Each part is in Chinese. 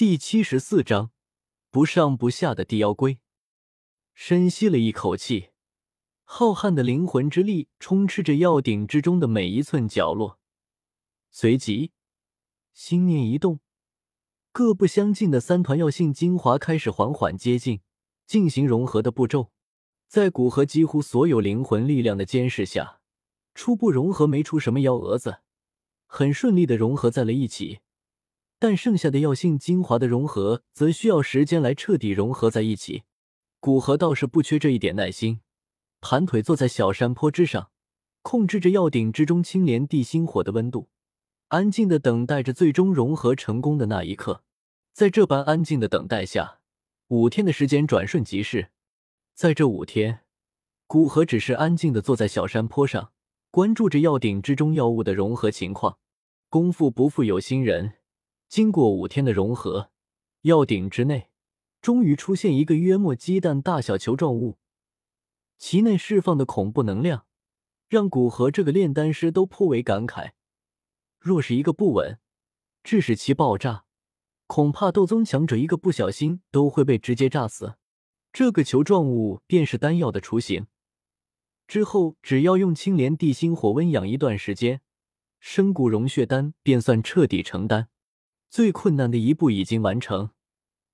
第七十四章，不上不下的地妖龟。深吸了一口气，浩瀚的灵魂之力充斥着药鼎之中的每一寸角落。随即，心念一动，各不相近的三团药性精华开始缓缓接近，进行融合的步骤。在古河几乎所有灵魂力量的监视下，初步融合没出什么幺蛾子，很顺利的融合在了一起。但剩下的药性精华的融合，则需要时间来彻底融合在一起。古河倒是不缺这一点耐心，盘腿坐在小山坡之上，控制着药鼎之中青莲地心火的温度，安静的等待着最终融合成功的那一刻。在这般安静的等待下，五天的时间转瞬即逝。在这五天，古河只是安静的坐在小山坡上，关注着药鼎之中药物的融合情况。功夫不负有心人。经过五天的融合，药鼎之内终于出现一个约莫鸡蛋大小球状物，其内释放的恐怖能量让古河这个炼丹师都颇为感慨。若是一个不稳，致使其爆炸，恐怕斗宗强者一个不小心都会被直接炸死。这个球状物便是丹药的雏形，之后只要用青莲地心火温养一段时间，生骨融血丹便算彻底成丹。最困难的一步已经完成，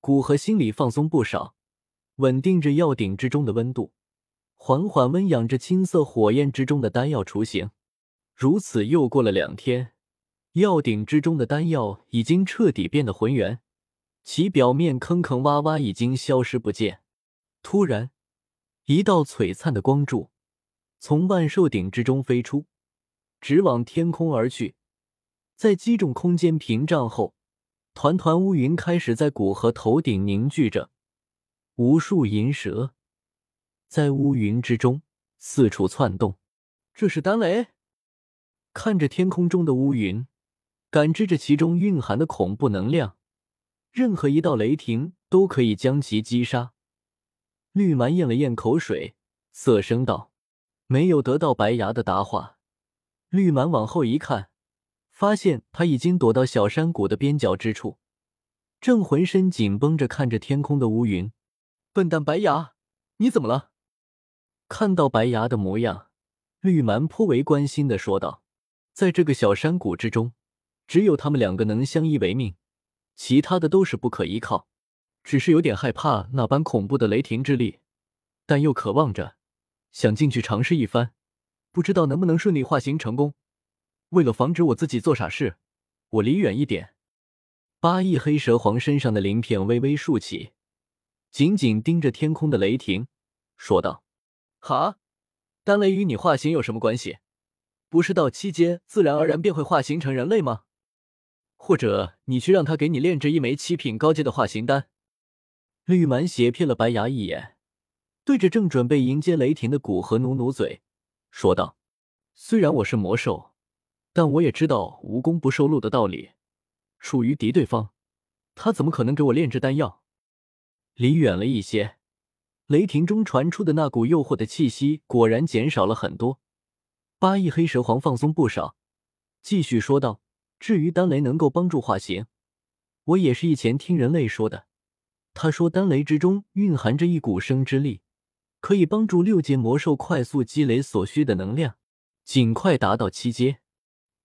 古河心里放松不少，稳定着药鼎之中的温度，缓缓温养着青色火焰之中的丹药雏形。如此又过了两天，药鼎之中的丹药已经彻底变得浑圆，其表面坑坑洼洼已经消失不见。突然，一道璀璨的光柱从万寿鼎之中飞出，直往天空而去，在击中空间屏障后。团团乌云开始在古河头顶凝聚着，无数银蛇在乌云之中四处窜动。这是丹雷。看着天空中的乌云，感知着其中蕴含的恐怖能量，任何一道雷霆都可以将其击杀。绿蛮咽了咽口水，色声道：“没有得到白牙的答话。”绿蛮往后一看。发现他已经躲到小山谷的边角之处，正浑身紧绷着看着天空的乌云。笨蛋白牙，你怎么了？看到白牙的模样，绿蛮颇为关心的说道：“在这个小山谷之中，只有他们两个能相依为命，其他的都是不可依靠。只是有点害怕那般恐怖的雷霆之力，但又渴望着想进去尝试一番，不知道能不能顺利化形成功。”为了防止我自己做傻事，我离远一点。八翼黑蛇皇身上的鳞片微微竖起，紧紧盯着天空的雷霆，说道：“哈，丹雷与你化形有什么关系？不是到七阶自然而然便会化形成人类吗？或者你去让他给你炼制一枚七品高阶的化形丹？”绿蛮斜瞥了白牙一眼，对着正准备迎接雷霆的古河努努嘴，说道：“虽然我是魔兽。”但我也知道无功不受禄的道理，属于敌对方，他怎么可能给我炼制丹药？离远了一些，雷霆中传出的那股诱惑的气息果然减少了很多。八翼黑蛇皇放松不少，继续说道：“至于丹雷能够帮助化形，我也是以前听人类说的。他说丹雷之中蕴含着一股生之力，可以帮助六阶魔兽快速积累所需的能量，尽快达到七阶。”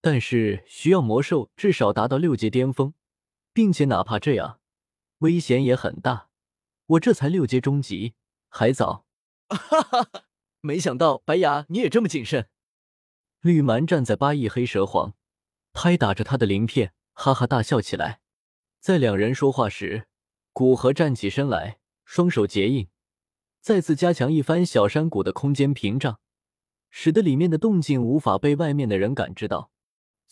但是需要魔兽至少达到六阶巅峰，并且哪怕这样，危险也很大。我这才六阶中级，还早。哈哈哈！没想到白牙你也这么谨慎。绿蛮站在八翼黑蛇皇，拍打着他的鳞片，哈哈大笑起来。在两人说话时，古河站起身来，双手结印，再次加强一番小山谷的空间屏障，使得里面的动静无法被外面的人感知到。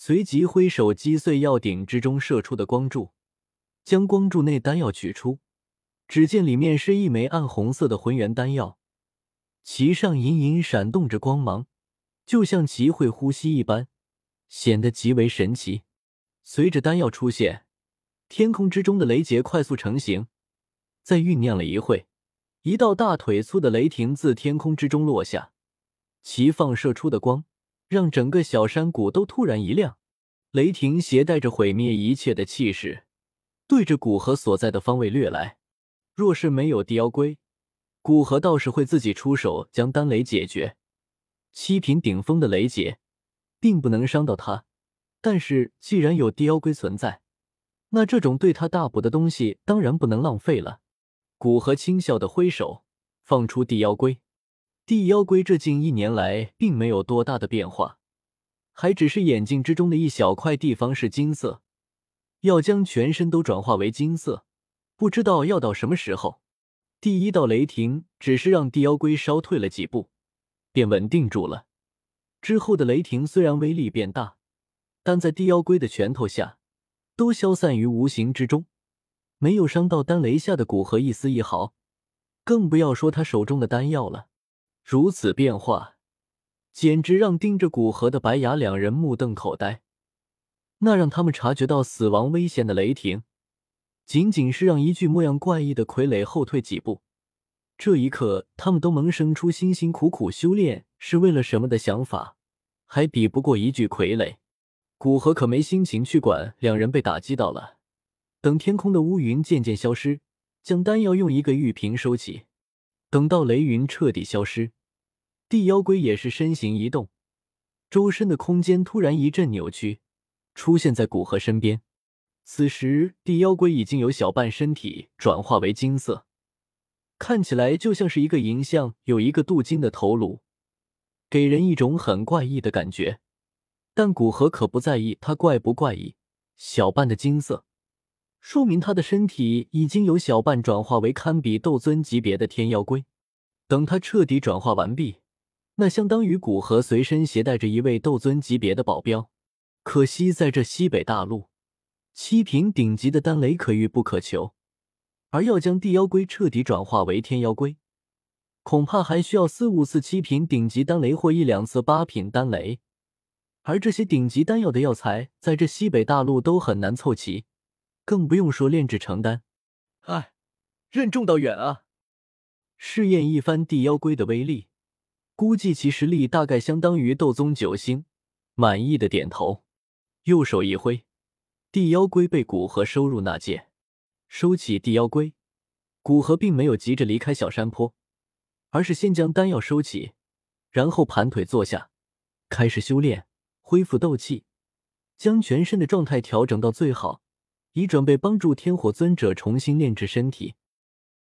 随即挥手击碎药鼎之中射出的光柱，将光柱内丹药取出。只见里面是一枚暗红色的浑圆丹药，其上隐隐闪动着光芒，就像其会呼吸一般，显得极为神奇。随着丹药出现，天空之中的雷劫快速成型。在酝酿了一会，一道大腿粗的雷霆自天空之中落下，其放射出的光。让整个小山谷都突然一亮，雷霆携带着毁灭一切的气势，对着古河所在的方位掠来。若是没有地妖龟，古河倒是会自己出手将丹雷解决。七品顶峰的雷劫，并不能伤到他。但是既然有地妖龟存在，那这种对他大补的东西当然不能浪费了。古河轻笑的挥手，放出地妖龟。地妖龟这近一年来并没有多大的变化，还只是眼睛之中的一小块地方是金色。要将全身都转化为金色。不知道要到什么时候，第一道雷霆只是让地妖龟稍退了几步，便稳定住了。之后的雷霆虽然威力变大，但在地妖龟的拳头下，都消散于无形之中，没有伤到丹雷下的古河一丝一毫。更不要说他手中的丹药了。如此变化，简直让盯着古河的白牙两人目瞪口呆。那让他们察觉到死亡危险的雷霆。仅仅是让一具模样怪异的傀儡后退几步，这一刻，他们都萌生出辛辛苦苦修炼是为了什么的想法，还比不过一具傀儡。古河可没心情去管两人被打击到了。等天空的乌云渐渐消失，将丹药用一个玉瓶收起。等到雷云彻底消失，地妖龟也是身形一动，周身的空间突然一阵扭曲，出现在古河身边。此时，地妖龟已经有小半身体转化为金色，看起来就像是一个银像，有一个镀金的头颅，给人一种很怪异的感觉。但古河可不在意它怪不怪异，小半的金色，说明他的身体已经有小半转化为堪比斗尊级别的天妖龟。等他彻底转化完毕，那相当于古河随身携带着一位斗尊级别的保镖。可惜在这西北大陆。七品顶级的丹雷可遇不可求，而要将地妖龟彻底转化为天妖龟，恐怕还需要四五次七品顶级丹雷或一两次八品丹雷。而这些顶级丹药的药材，在这西北大陆都很难凑齐，更不用说炼制成丹。哎，任重道远啊！试验一番地妖龟的威力，估计其实力大概相当于斗宗九星。满意的点头，右手一挥。地妖龟被古河收入纳戒，收起地妖龟，古河并没有急着离开小山坡，而是先将丹药收起，然后盘腿坐下，开始修炼，恢复斗气，将全身的状态调整到最好，以准备帮助天火尊者重新炼制身体。